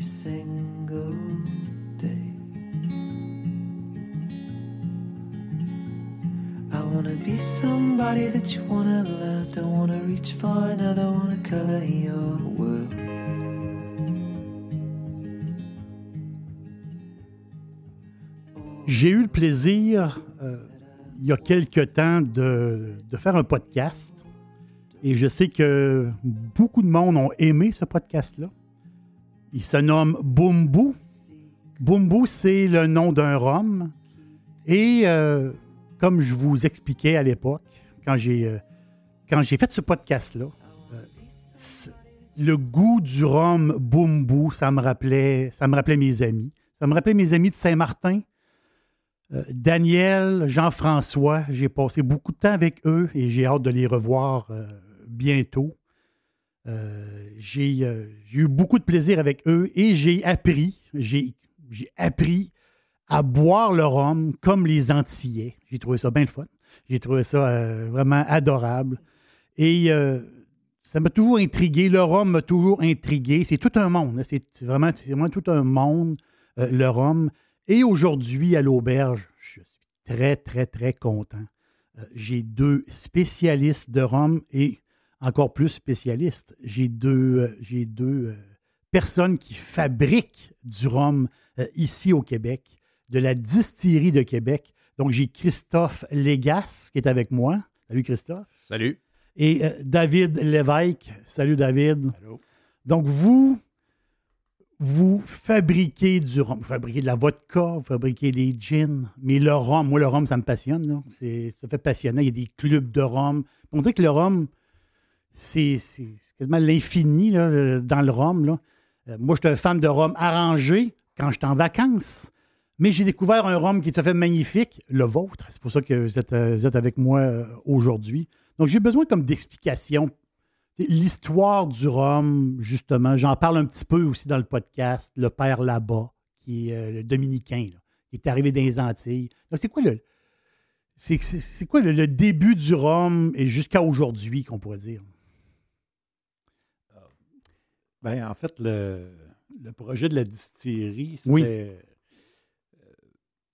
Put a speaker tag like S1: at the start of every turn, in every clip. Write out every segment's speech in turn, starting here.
S1: Every single day. I wanna be somebody that you wanna love. Don't wanna reach for another, wanna color your world.
S2: J'ai eu le plaisir, euh, il y a quelque temps, de, de faire un podcast. Et je sais que beaucoup de monde ont aimé ce podcast-là. Il se nomme Bumbu. Bumbu, c'est le nom d'un rhum. Et euh, comme je vous expliquais à l'époque, quand j'ai euh, fait ce podcast-là, euh, le goût du rhum Bumbu, ça me rappelait, ça me rappelait mes amis. Ça me rappelait mes amis de Saint-Martin. Daniel, Jean-François, j'ai passé beaucoup de temps avec eux et j'ai hâte de les revoir bientôt. Euh, j'ai euh, j'ai eu beaucoup de plaisir avec eux et j'ai appris, j'ai appris à boire le rhum comme les Antillais. J'ai trouvé ça bien fun. J'ai trouvé ça euh, vraiment adorable. Et ça m'a toujours intrigué. Le rhum m'a toujours intrigué. C'est tout un monde. hein. C'est vraiment, tout un monde, le rhum. Et aujourd'hui, à l'auberge, je suis très, très, très content. J'ai deux spécialistes de rhum et encore plus spécialistes. J'ai deux, euh, j'ai deux euh, personnes qui fabriquent du rhum euh, ici au Québec, de la distillerie de Québec. Donc, j'ai Christophe Légas qui est avec moi. Salut Christophe.
S3: Salut.
S2: Et euh, David Lévesque. Salut David. Donc, vous, vous fabriquez du rhum. Vous fabriquez de la vodka, vous fabriquez des gins. Mais le rhum, moi, le rhum, ça me passionne. là. C'est- Ça fait passionnant. Il y a des clubs de rhum. On dirait que le rhum, c'est quasiment l'infini euh, dans le rhum. là. Euh, moi, je suis un fan de rhum arrangé quand je suis en vacances. Mais j'ai découvert un rhum qui est à fait magnifique, le vôtre. C'est pour ça que vous êtes, euh, avec moi euh, aujourd'hui. Donc, j'ai besoin comme d'explications. L'histoire du rhum, justement, j'en parle un petit peu aussi dans le podcast, le père là-bas, qui est le dominicain, qui est arrivé dans les Antilles. C'est quoi le. C'est quoi le début du rhum et jusqu'à aujourd'hui, qu'on pourrait dire?
S4: Ben, en fait, le, le projet de la distillerie, c'était
S2: Oui.
S4: euh,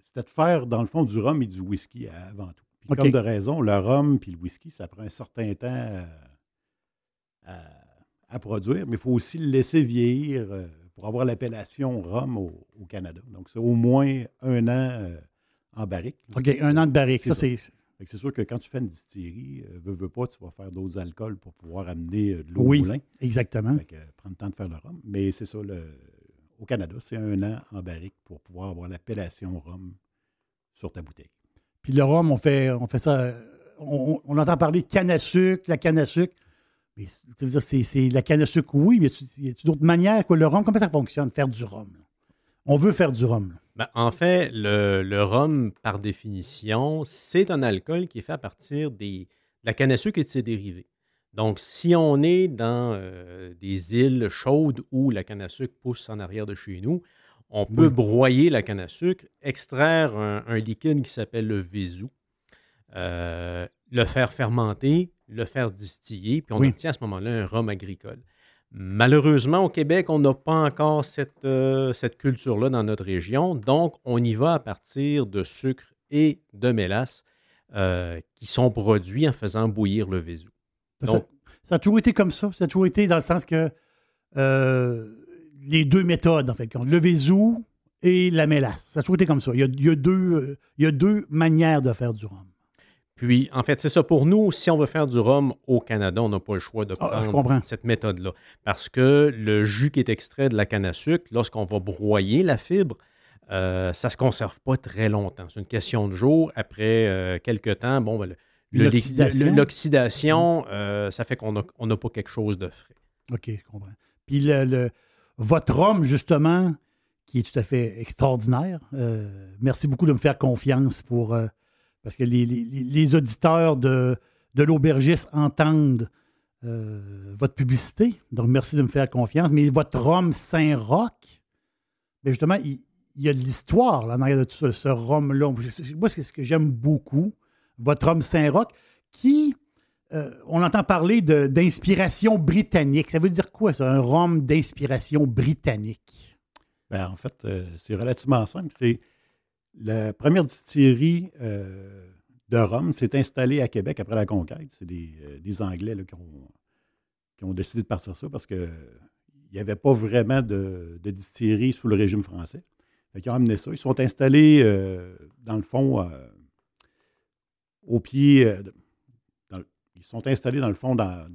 S4: c'était de faire, dans le fond, du rhum et du whisky avant tout. Puis
S2: OK.
S4: comme de raison, le rhum puis le whisky, ça prend un certain temps à, à produire, mais il faut aussi le laisser vieillir euh, pour avoir l'appellation rhum au, au Canada. Donc, c'est au moins un an euh, en barrique.
S2: OK, un an de barrique. Ça,
S4: c'est.
S2: C'est
S4: sûr que quand tu fais une distillerie, euh, veux, veux pas, tu vas faire d'autres alcools pour pouvoir amener euh, de l'eau
S2: Oui.
S4: au moulin.
S2: Exactement.
S4: Fait que, euh, prendre le temps de faire le rhum. Mais c'est ça, le, au Canada, c'est un an en barrique pour pouvoir avoir l'appellation rhum sur ta bouteille.
S2: Puis le rhum, on fait, on fait ça. euh, On, on entend parler de canne à sucre, la canne à sucre. Mais c'est- tu veux dire, c'est, c'est la canne à sucre, oui, mais y a d'autres manières? Quoi? Le rhum, comment ça fonctionne? Faire du rhum. là? On veut faire du rhum.
S3: Ben, en fait, le, le rhum, par définition, c'est un alcool qui est fait à partir des, de la canne à sucre et de ses dérivés. Donc, si on est dans euh, des îles chaudes où la canne à sucre pousse en arrière de chez nous, on peut
S2: Oui.
S3: broyer la canne à sucre, extraire un, un liquide qui s'appelle le vésou, euh, le faire fermenter, le faire distiller, puis on
S2: Oui.
S3: obtient à ce moment-là un rhum agricole. Malheureusement, au Québec, on n'a pas encore cette, euh, cette culture-là dans notre région. Donc, on y va à partir de sucre et de mélasse euh, qui sont produits en faisant bouillir le vésou.
S2: Ça,
S3: Donc-
S2: ça a toujours été comme ça. Ça a toujours été dans le sens que euh, les deux méthodes, en fait, le vésou et la mélasse. Ça a toujours été comme ça. Il y a, il y a deux, il y a deux manières de faire du rhum.
S3: Puis, en fait, c'est ça. Pour nous, si on veut faire du rhum au Canada, on n'a pas le choix de
S2: Ah,
S3: prendre cette méthode-là. Parce que le jus qui est extrait de la canne à sucre, lorsqu'on va broyer la fibre, euh, ça ne se conserve pas très longtemps. C'est une question de jours. Après euh, quelques temps, bon, ben,
S2: L'oxydation.
S3: l'oxydation, euh, ça fait qu'on n'a pas quelque chose de frais.
S2: OK, je comprends. Puis le, le- votre rhum, justement, qui est tout à fait extraordinaire. merci beaucoup de me faire confiance pour. Parce que les, auditeurs de, l'aubergiste entendent euh, votre publicité. Donc, merci de me faire confiance. Mais votre rhum Saint-Roch, ben justement, il, y a de l'histoire là, en arrière de tout ça, ce rhum-là. Moi, c'est ce que j'aime beaucoup. Votre rhum Saint-Roch, qui. euh, on entend parler d'inspiration britannique. Ça veut dire quoi, ça, un rhum d'inspiration britannique?
S4: Ben, en fait, euh, c'est relativement simple. C'est la première distillerie euh, de rhum s'est installée à Québec après la conquête. C'est des, euh, des Anglais là, qui, ont, qui ont décidé de partir ça parce qu'il n'y avait pas vraiment de, de distillerie sous le régime français. Ils ont amené ça. Ils sont installés, euh, dans le fond, au pied. dans ils sont installés, dans le fond, dans-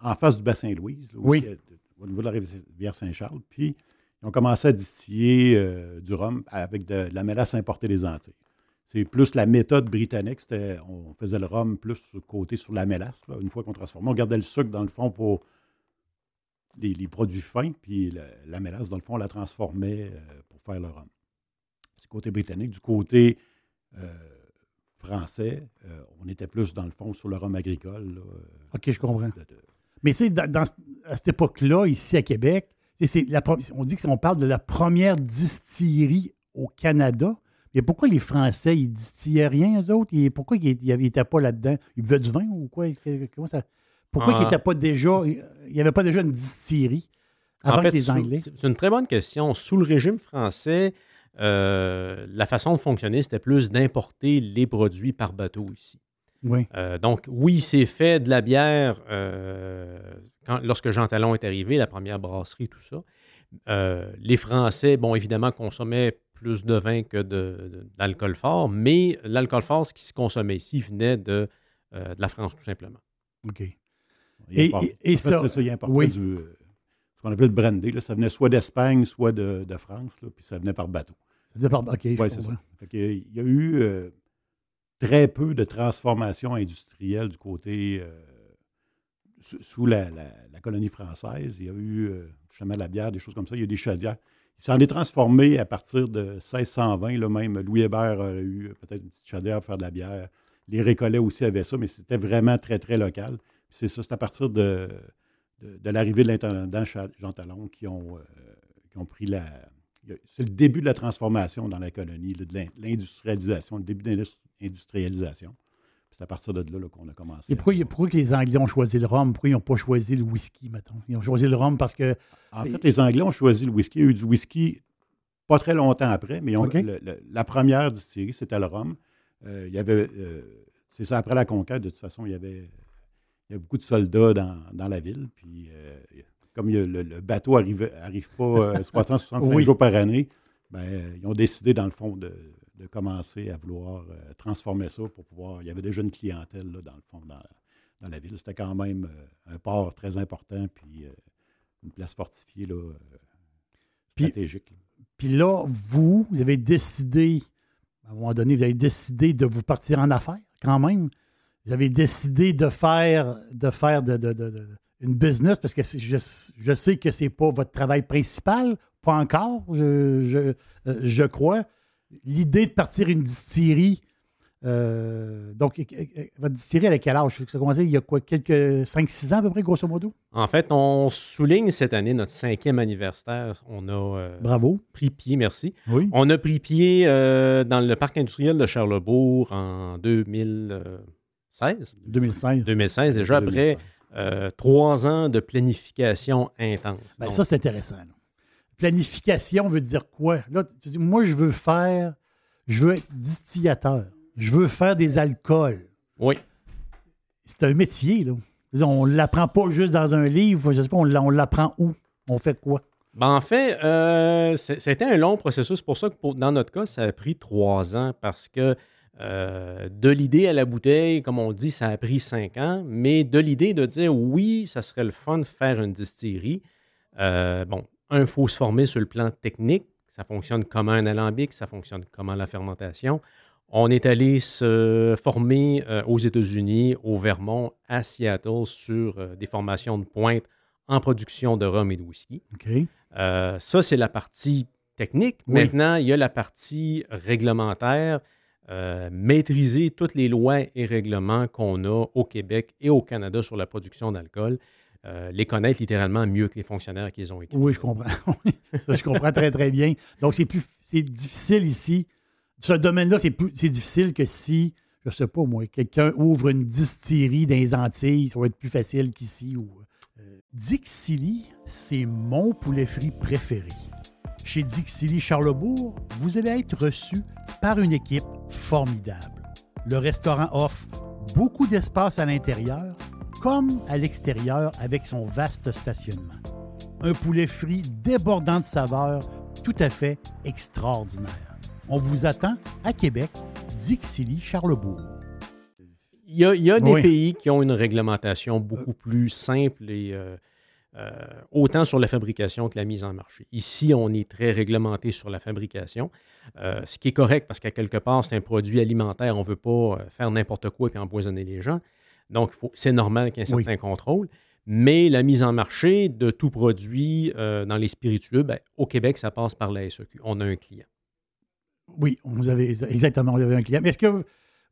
S4: en face du bassin Louise, là,
S2: Oui.
S4: au niveau de la rivière Saint-Charles. Puis, ils ont commencé à distiller euh, du rhum avec de, de la mélasse importée des Antilles. C'est plus la méthode britannique. C'était, on faisait le rhum plus sur- côté sur la mélasse. là, une fois qu'on transformait, on gardait le sucre dans le fond pour les, les produits fins, puis la, la mélasse, dans le fond, on la transformait euh, pour faire le rhum. Du côté britannique. Du côté euh, français, on était plus, dans le fond, sur le rhum agricole. là,
S2: OK, je comprends.
S4: de- de-
S2: Mais tu sais, dans, dans- à cette époque-là, ici à Québec, c'est- la on dit qu'on parle de la première distillerie au Canada. Mais pourquoi les Français, ils distillaient rien, eux autres? Et pourquoi ils n'étaient pas là-dedans? Ils buvaient du vin ou quoi? Comment ça... Pourquoi
S3: Ah.
S2: ils n'étaient pas déjà... Il n'y avait pas déjà une distillerie avant
S3: en fait,
S2: que les Anglais?
S3: c'est c'est une très bonne question. Sous le régime français, euh, la façon de fonctionner, c'était plus d'importer les produits par bateau ici.
S2: Oui.
S3: Euh, donc, oui, c'est fait de la bière euh, quand- lorsque Jean Talon est arrivé, la première brasserie, tout ça. Euh, les Français, bon, évidemment, consommaient plus de vin que de- de- d'alcool fort, mais l'alcool fort, ce qui se consommait ici, venait de, euh, de la France, tout simplement.
S2: OK.
S4: il
S2: Et-
S4: importe-
S2: et- et
S4: en fait,
S2: ça-
S4: il importait
S2: oui.
S4: du, euh, ce qu'on appelait le brandy. là. Ça venait soit d'Espagne, soit de, de France, là, puis ça venait par bateau.
S2: Ça dire par- OK, je
S4: Oui, c'est ça. Il y a eu euh, très peu de transformation industrielle du côté euh, sous- la, colonie française. Il y a eu euh, justement de la bière, des choses comme ça. Il y a eu des chaudières. Il s'en est transformé à partir de 1620. Là, même Louis Hébert aurait eu peut-être une petite chaudière pour faire de la bière. Les Récollets aussi avaient ça, mais c'était vraiment très, très local. C'est ça, c'est à partir de, l'arrivée de l'intendant Jean Talon qui ont, euh, qui ont pris la, c'est le début de la transformation dans la colonie, de l'in- l'industrialisation, le début de l'industrialisation. C'est à partir de là, là, qu'on a commencé.
S2: Et pourquoi,
S4: à-
S2: pourquoi que les Anglais ont choisi le rhum? Pourquoi ils n'ont pas choisi le whisky, mettons? Ils ont choisi le rhum parce que...
S4: En fait, les Anglais ont choisi le whisky. Il y a eu du whisky pas très longtemps après, mais ils ont-
S2: OK.
S4: le- le- la première distillerie, c'était le rhum. Euh, il y avait, euh, c'est ça, après la conquête, de toute façon, il y avait, il y avait beaucoup de soldats dans, dans la ville. Puis, euh, comme il le, le bateau n'arrive arrive pas euh, 365
S2: Oui.
S4: jours par année, ben, ils ont décidé, dans le fond, de, de commencer à vouloir euh, transformer ça pour pouvoir. Il y avait déjà une clientèle, là, dans le fond, dans, dans la ville. C'était quand même euh, un port très important, puis euh, une place fortifiée là,
S2: Puis-
S4: stratégique.
S2: Puis là, vous, vous avez décidé, à un moment donné, vous avez décidé de vous partir en affaires, quand même. Vous avez décidé de faire, de faire de, de- de- de- une business, parce que je, je sais que ce n'est pas votre travail principal, pas encore, je, je, je crois. L'idée de partir une distillerie, euh, donc, votre distillerie, elle a quel âge? Ça a commencé il y a quoi, quelques 5-6 ans à peu près, grosso modo?
S3: En fait, on souligne cette année notre cinquième anniversaire. On a euh,
S2: Bravo.
S3: pris pied, merci.
S2: Oui.
S3: On a pris pied euh, dans le parc industriel de Charlebourg en 2016.
S2: 2016.
S3: 2016, déjà après
S4: 2016.
S3: trois ans de planification intense.
S2: Ben,
S3: Donc,
S2: ça, c'est intéressant. là. Planification veut dire quoi? Là, tu dis, moi, je veux faire, je veux être distillateur. Je veux faire des alcools.
S3: oui,
S2: C'est un métier, là. On ne l'apprend pas juste dans un livre. Je sais pas, on l'a- on l'apprend où? On fait quoi?
S3: Ben, en fait, euh, c'était un long processus. C'est pour ça que pour- dans notre cas, ça a pris trois ans parce que euh, de l'idée à la bouteille, comme on dit, ça a pris cinq ans. Mais de l'idée de dire oui, ça serait le fun de faire une distillerie, euh, bon, un, il faut se former sur le plan technique. Ça fonctionne comment un alambic, ça fonctionne comment la fermentation? On est allé se former euh, aux États-Unis, au Vermont, à Seattle, sur euh, des formations de pointe en production de rhum et de whisky. Euh, ça, c'est la partie technique.
S2: Oui.
S3: Maintenant, il y a la partie réglementaire. maîtriser toutes les lois et règlements qu'on a au Québec et au Canada sur la production d'alcool. Euh, les connaître littéralement mieux que les fonctionnaires qu'ils ont écrits.
S2: Oui, je comprends. ça, je comprends très, très bien. Donc, c'est plus c'est difficile ici. Ce domaine-là, c'est plus c'est difficile que si, je sais pas moi, quelqu'un ouvre une distillerie dans les Antilles, ça va être plus facile qu'ici. Ou, euh, Dixili, c'est mon poulet frit préféré. Chez Dixili Charlebourg, vous allez être reçu par une équipe formidable. Le restaurant offre beaucoup d'espace à l'intérieur comme à l'extérieur avec son vaste stationnement. Un poulet frit débordant de saveurs, tout à fait extraordinaire. On vous attend à Québec, Dixilly, Charlebourg.
S3: Il y a, il y a des
S2: Oui.
S3: pays qui ont une réglementation beaucoup plus simple et euh, euh, autant sur la fabrication que la mise en marché. Ici, on est très réglementé sur la fabrication, euh, ce qui est correct parce qu'à quelque part, c'est un produit alimentaire. On ne veut pas euh, faire n'importe quoi et empoisonner les gens. Donc, faut- c'est normal qu'il y ait un
S2: Oui.
S3: certain contrôle. Mais la mise en marché de tout produit euh, dans les spiritueux, ben, au Québec, ça passe par la SEQ. On a un client.
S2: Oui, vous avez exactement vous avez un client. Mais Est-ce que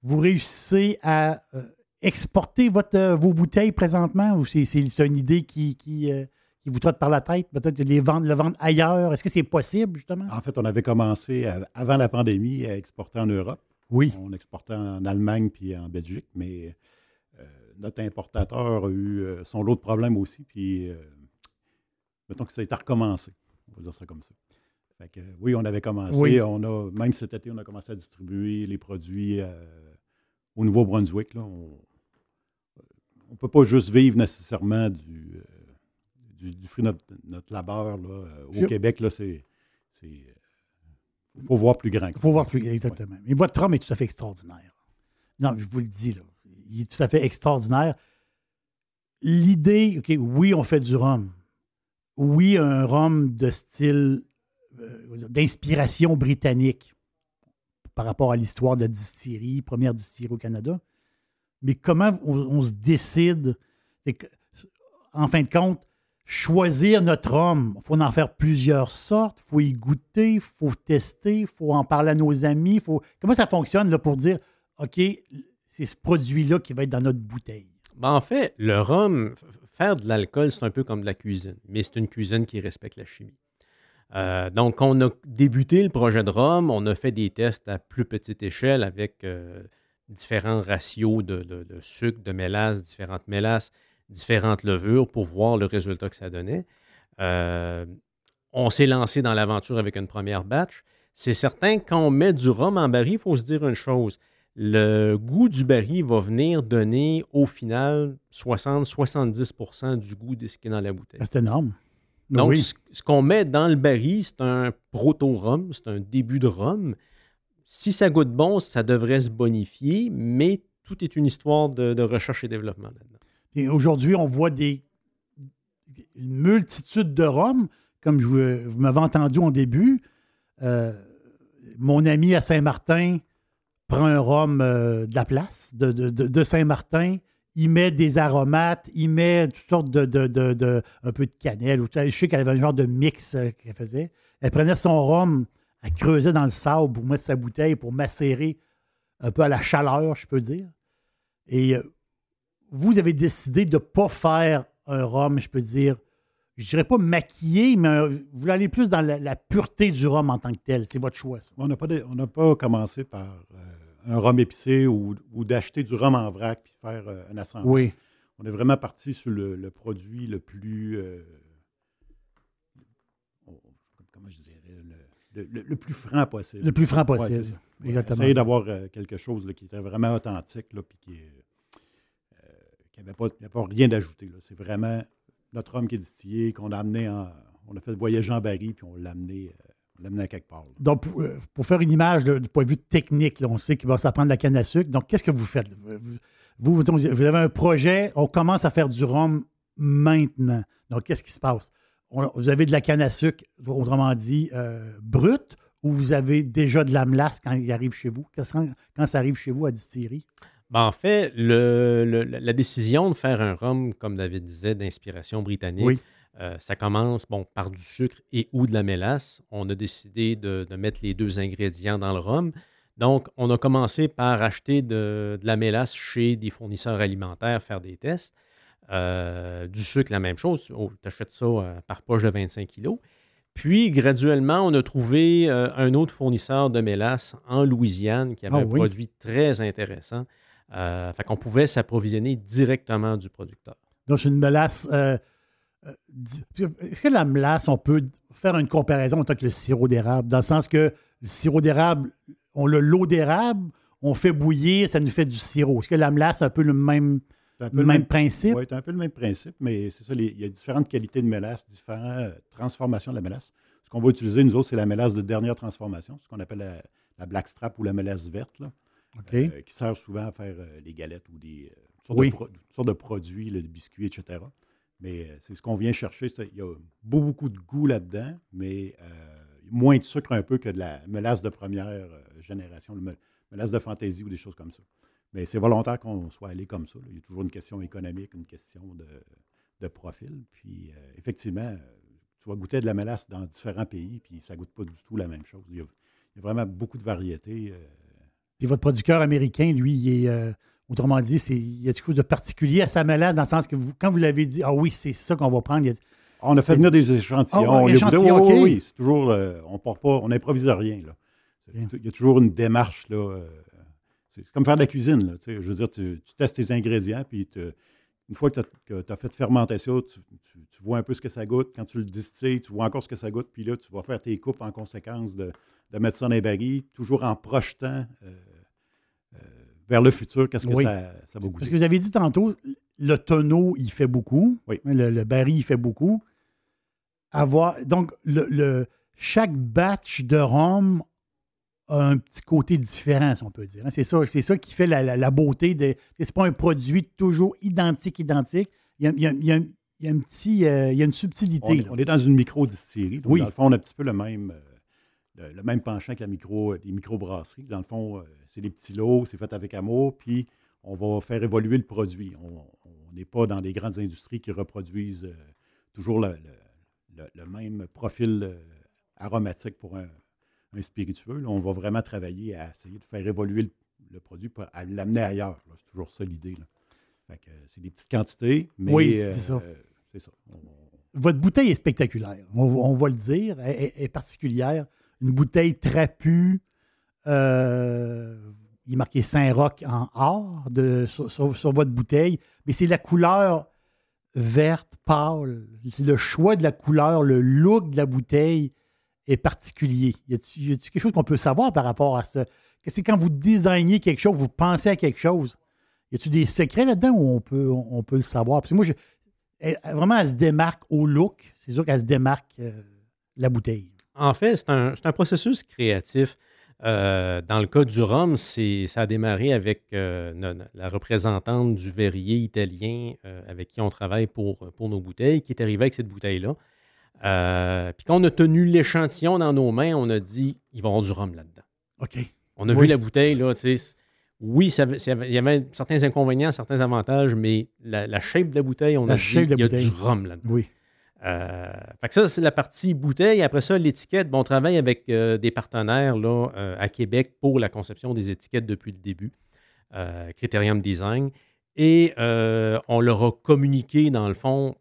S2: vous réussissez à euh, exporter votre, euh, vos bouteilles présentement ou c'est, une idée qui, qui, euh, qui vous trotte par la tête? Peut-être les vendre, le vendre ailleurs. Est-ce que c'est possible, justement?
S4: En fait, on avait commencé à- avant la pandémie à exporter en Europe.
S2: Oui.
S4: On exportait en Allemagne puis en Belgique, mais euh, notre importateur a eu euh, son lot de problèmes aussi. Puis, euh, mettons que ça a été recommencé. On va dire ça comme ça. Fait que, oui, on avait commencé.
S2: Oui.
S4: On a, même cet été, on a commencé à distribuer les produits euh, au Nouveau-Brunswick. là. On ne peut pas juste vivre nécessairement du, euh, du, du fruit de notre, notre labeur. Là. Au Québec, là, c'est. Il faut voir plus grand que
S2: Il
S4: ça.
S2: faut voir plus exactement. Mais votre rhum est tout à fait extraordinaire. Non, je vous le dis, là, il est tout à fait extraordinaire. L'idée, OK, oui, on fait du rhum. Oui, un rhum de style, euh, d'inspiration britannique par rapport à l'histoire de la distillerie, première distillerie au Canada. Mais comment on, se décide? En fin de compte, choisir notre rhum, il faut en faire plusieurs sortes, il faut y goûter, il faut tester, il faut en parler à nos amis. faut... Comment ça fonctionne là, pour dire, OK, c'est ce produit-là qui va être dans notre bouteille?
S3: Ben, en fait, le rhum, faire de l'alcool, c'est un peu comme de la cuisine, mais c'est une cuisine qui respecte la chimie. Euh, donc, on a débuté le projet de rhum, on a fait des tests à plus petite échelle avec euh, différents ratios de sucre, de mélasse, différentes mélasses, différentes levures pour voir le résultat que ça donnait. Euh, on s'est lancé dans l'aventure avec une première batch. C'est certain, quand on met du rhum en baril, il faut se dire une chose le goût du baril va venir donner au final 60-70% du goût de ce qui est dans la bouteille.
S2: Ah, C'est énorme.
S3: Donc,
S2: oui.
S3: ce, ce qu'on met dans le baril, c'est un proto-rhum, c'est un début de rhum. Si ça goûte bon, ça devrait se bonifier, mais tout est une histoire de, de recherche et développement là-dedans.
S2: Aujourd'hui, on voit des une multitude de rhums, comme je vous, vous m'avez entendu en début. Euh, mon ami à Saint-Martin prend un rhum euh, de la place, de, Saint-Martin. Il met des aromates, il met toutes sortes de- de- un peu de cannelle. Ou, je sais qu'elle avait un genre de mix euh, qu'elle faisait. Elle prenait son rhum, elle creusait dans le sable pour mettre sa bouteille, pour macérer un peu à la chaleur, je peux dire. Et euh, vous avez décidé de ne pas faire un rhum, je peux dire, je dirais pas maquillé, mais un- vous voulez aller plus dans la, la pureté du rhum en tant que tel. C'est votre choix, ça.
S4: On n'a pas, on pas commencé par euh, un rhum épicé ou, ou d'acheter du rhum en vrac puis faire euh, un assemblage.
S2: Oui.
S4: On est vraiment parti sur le, le produit le plus. euh, comment je dirais Le, le- le plus franc possible.
S2: Le plus franc possible.
S4: Ouais,
S2: Exactement.
S4: Essayer d'avoir euh, quelque chose là, qui était vraiment authentique là, puis qui n'avait pas, pas rien d'ajouté. C'est vraiment notre homme qui est distillé, qu'on a amené en. On a fait voyager en baril, puis on l'a amené, euh, amené à quelque part.
S2: Donc, pour, euh, pour faire une image du point de vue technique, on sait qu'il va s'apprendre de la canne à sucre. Donc, qu'est-ce que vous faites? Vous, vous, avez un projet, on commence à faire du rhum maintenant. Donc, qu'est-ce qui se passe? vous avez de la canne à sucre, autrement dit, euh, brute, ou vous avez déjà de la melasse quand il arrive chez vous? Que- Quand ça arrive chez vous à distillerie?
S3: Ben, en fait, le- le- la décision de faire un rhum, comme David disait, d'inspiration britannique,
S2: Oui.
S3: euh, ça commence bon, par du sucre et ou de la mélasse. On a décidé de, de mettre les deux ingrédients dans le rhum. Donc, on a commencé par acheter de, de la mélasse chez des fournisseurs alimentaires, faire des tests. Euh, du sucre, la même chose. tu achètes ça euh, par poche de 25 kilos. Puis, graduellement, on a trouvé un autre fournisseur de mélasse en Louisiane qui avait
S2: Ah
S3: un
S2: oui?
S3: produit très intéressant. Euh, fait qu'on pouvait s'approvisionner directement du producteur.
S2: Donc, c'est une mélasse. euh, euh, Est-ce que la mélasse, on peut faire une comparaison avec le sirop d'érable? Dans le sens que le sirop d'érable, on a l'eau d'érable, on fait bouillir, ça nous fait du sirop. Est-ce que la mélasse a un peu le même,
S4: un peu
S2: le
S4: le
S2: même
S4: même
S2: principe?
S4: Oui, c'est un peu le même principe, mais c'est ça, les- il y a différentes qualités de mélasse, différentes euh, transformations de la mélasse. Ce qu'on va utiliser, nous autres, c'est la mélasse de dernière transformation, ce qu'on appelle la, la blackstrap ou la mélasse verte, là, Euh, qui sert souvent à faire euh, les galettes ou des euh, sortes,
S2: Oui.
S4: de pro- sortes de produits, là, des biscuits, etc. Mais euh, c'est ce qu'on vient chercher. Il y a beaucoup, beaucoup de goût là-dedans, mais moins de sucre un peu que de la mélasse de première génération, le mélasse de fantaisie ou des choses comme ça. Mais c'est volontaire qu'on soit allé comme ça. là. Il y a toujours une question économique, une question de, de profil. Puis, euh, effectivement, tu vas goûter de la mélasse dans différents pays, puis ça ne goûte pas du tout la même chose. Il y a, il y a vraiment beaucoup de variétés. euh,
S2: Puis votre producteur américain, lui, il est, euh, autrement dit, c'est, il y a quelque chose de particulier à sa mélasse, dans le sens que vous- quand vous l'avez dit, ah oui, c'est ça qu'on va prendre, il a-
S4: On a fait venir des échantillons.
S2: Ah ouais, échantillons,
S4: oui, c'est toujours. euh, on part pas, on n'improvise rien. Là. Il y a toujours une démarche. Là, euh, c'est comme faire de la cuisine. Là, je veux dire, tu, tu testes tes ingrédients, puis te- une fois que tu as, fait fermenter ça, tu, tu- tu vois un peu ce que ça goûte. Quand tu le distilles, tu vois encore ce que ça goûte, puis là, tu vas faire tes coupes en conséquence de, de mettre ça dans les barils, toujours en projetant euh, vers le futur, qu'est-ce que
S2: Oui.
S4: ça, ça va goûter.
S2: Parce que vous avez dit tantôt, le tonneau, il fait beaucoup.
S4: Oui.
S2: Le, le baril, il fait beaucoup. Avoir, donc, le, le- chaque batch de rhum a un petit côté différent, si on peut dire. hein. C'est ça, c'est ça qui fait la, la- la beauté. De, c'est pas un produit toujours identique, identique. Il y a, il y a- il y a- il y a un petit, euh, il y a une subtilité.
S4: On, on est dans une micro-distillerie.
S2: Oui.
S4: Dans le fond, on a un petit peu le même, euh, le, le même penchant que la micro, les microbrasseries. Dans le fond, euh, c'est des petits lots, c'est fait avec amour, puis on va faire évoluer le produit. On n'est pas dans des grandes industries qui reproduisent euh, toujours le, le- même profil euh, aromatique pour un, un spiritueux. Là, on va vraiment travailler à essayer de faire évoluer le, le produit, pour, à l'amener ailleurs. C'est toujours ça l'idée. euh, c'est des petites quantités, mais
S2: Oui, c'est
S4: euh,
S2: ça.
S4: c'est ça. On-
S2: Votre bouteille est spectaculaire. On, on va le dire. Elle est particulière. Une bouteille trapue. euh, il est marqué Saint-Roch en or sur, votre bouteille. Mais c'est la couleur verte pâle. C'est le choix de la couleur, le look de la bouteille est particulier. Y a-t-il quelque chose qu'on peut savoir par rapport à ça? C'est quand vous designez quelque chose, vous pensez à quelque chose. Y a-t-il des secrets là-dedans où on peut, peut le savoir? Parce que moi, elle- vraiment, elle se démarque au look. C'est sûr qu'elle se démarque euh, la bouteille.
S3: En fait, c'est un, c'est un processus créatif. Euh, dans le cas du rhum, c'est, ça a démarré avec euh, la représentante du verrier italien euh, avec qui on travaille pour, pour nos bouteilles, qui est arrivée avec cette bouteille-là. Puis quand on a tenu l'échantillon dans nos mains, on a dit il va y avoir du rhum là-dedans.
S2: OK.
S3: On a
S2: Oui.
S3: vu la bouteille, là, tu sais. Oui, ça, ça il y avait certains inconvénients, certains avantages, mais la, la shape de la bouteille, on
S2: La
S3: a dit il y a
S2: bouteille.
S3: du rhum là-dedans.
S2: Oui.
S3: Euh, fait que ça, c'est la partie bouteille. Après ça, l'étiquette. Bon, on travaille avec euh, des partenaires là, euh, à Québec pour la conception des étiquettes depuis le début, Criterium Design. Et on leur a communiqué, dans le fond,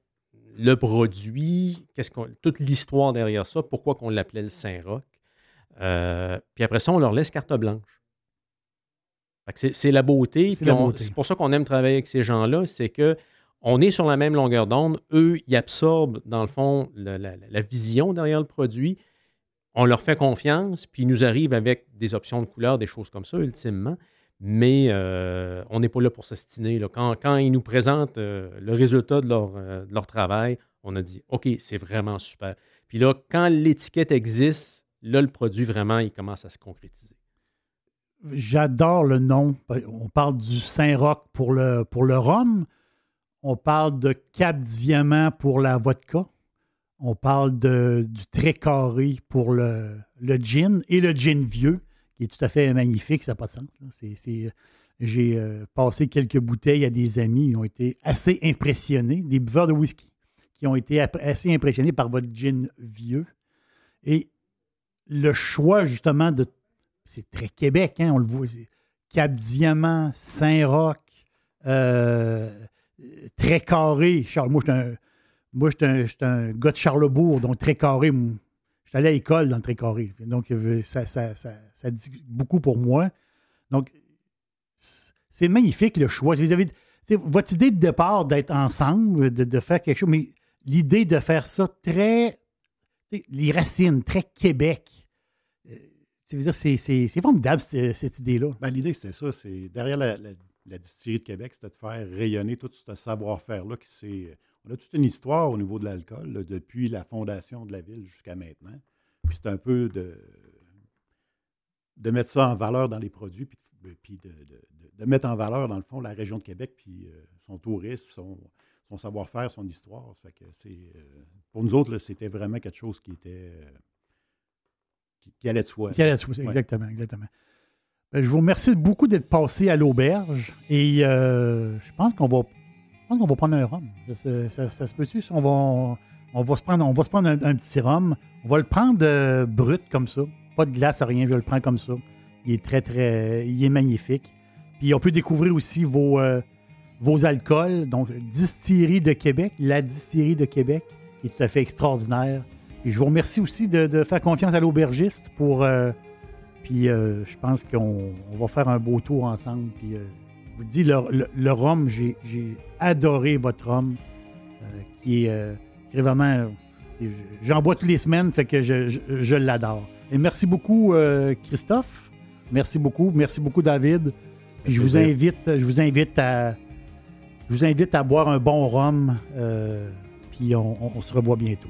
S3: le produit, qu'est-ce qu'on, toute l'histoire derrière ça, pourquoi qu'on l'appelait le Saint-Roch. Puis après ça, on leur laisse carte blanche. Fait que c'est, c'est la beauté.
S2: C'est
S3: puis
S2: la
S3: on-
S2: beauté.
S3: c'est pour ça qu'on aime travailler avec ces gens-là, c'est que on est sur la même longueur d'onde. Eux, ils absorbent, dans le fond, la, vision derrière le produit. On leur fait confiance, puis ils nous arrivent avec des options de couleurs, des choses comme ça, ultimement. Mais euh, on n'est pas là pour s'ostiner. là. Quand, quand ils nous présentent euh, le résultat de leur, euh, de leur travail, on a dit OK, c'est vraiment super. Puis là, quand l'étiquette existe, là, le produit, vraiment, il commence à se concrétiser.
S2: J'adore le nom. On parle du Saint-Roch pour le, pour le rhum. On parle de Cap Diamant pour la vodka. On parle de, du très carré pour le, gin et le gin vieux, qui est tout à fait magnifique, ça n'a pas de sens. C'est- j'ai euh, passé quelques bouteilles à des amis, ils ont été assez impressionnés, des buveurs de whisky, qui ont été assez impressionnés par votre gin vieux. Et le choix, justement, de. C'est très Québec, hein, on le voit. Cap Diamant, Saint-Roch, euh, très carré. Charles, moi, j'étais un, un, un gars de Charlebourg, donc très carré. J'étais allé à l'école dans le très carré. Donc, ça, ça, ça, ça dit beaucoup pour moi. Donc, c'est c'est magnifique le choix. Vous votre idée de départ d'être ensemble, de, de faire quelque chose, mais l'idée de faire ça très. Les racines, très Québec. Euh, c'est, c'est, c'est formidable, cette, idée-là.
S4: Ben, L'idée, c'était ça. C'est derrière la- la distillerie de Québec, c'était de faire rayonner tout ce savoir-faire-là. qui s'est- On a toute une histoire au niveau de l'alcool, depuis la fondation de la ville jusqu'à maintenant. Puis c'est un peu de, de mettre ça en valeur dans les produits, puis, de- puis de, de- de- de mettre en valeur, dans le fond, la région de Québec, puis euh, son tourisme, son, son savoir-faire, son histoire. Ça fait que c'est, euh, pour nous autres, c'était vraiment quelque chose qui était euh, qui, qui allait de soi.
S2: Qui allait de soi, Exactement, exactement. Ben, je vous remercie beaucoup d'être passé à l'auberge et euh, je pense qu'on va, je pense qu'on va prendre un rhum. Ça, se peut-tu? On va, on va se prendre, on va se prendre un, petit rhum. On va le prendre euh, brut comme ça. Pas de glace, rien, je le prends comme ça. Il est très, très. Il est magnifique. Puis on peut découvrir aussi vos, euh, vos alcools. Donc, Distillerie de Québec, la Distillerie de Québec, qui est tout à fait extraordinaire. Et je vous remercie aussi de, de faire confiance à l'aubergiste pour. Puis euh, je pense qu'on on va faire un beau tour ensemble. Puis euh, je vous dis, le, le- le rhum, j'ai adoré votre rhum, euh, qui, est, vraiment. J'en bois toutes les semaines, fait que je, je- je l'adore. Et merci beaucoup, Christophe. Merci beaucoup. Merci beaucoup, David. Puis je vous invite, je vous invite à. Je vous invite à boire un bon rhum. puis on- on- on se revoit bientôt.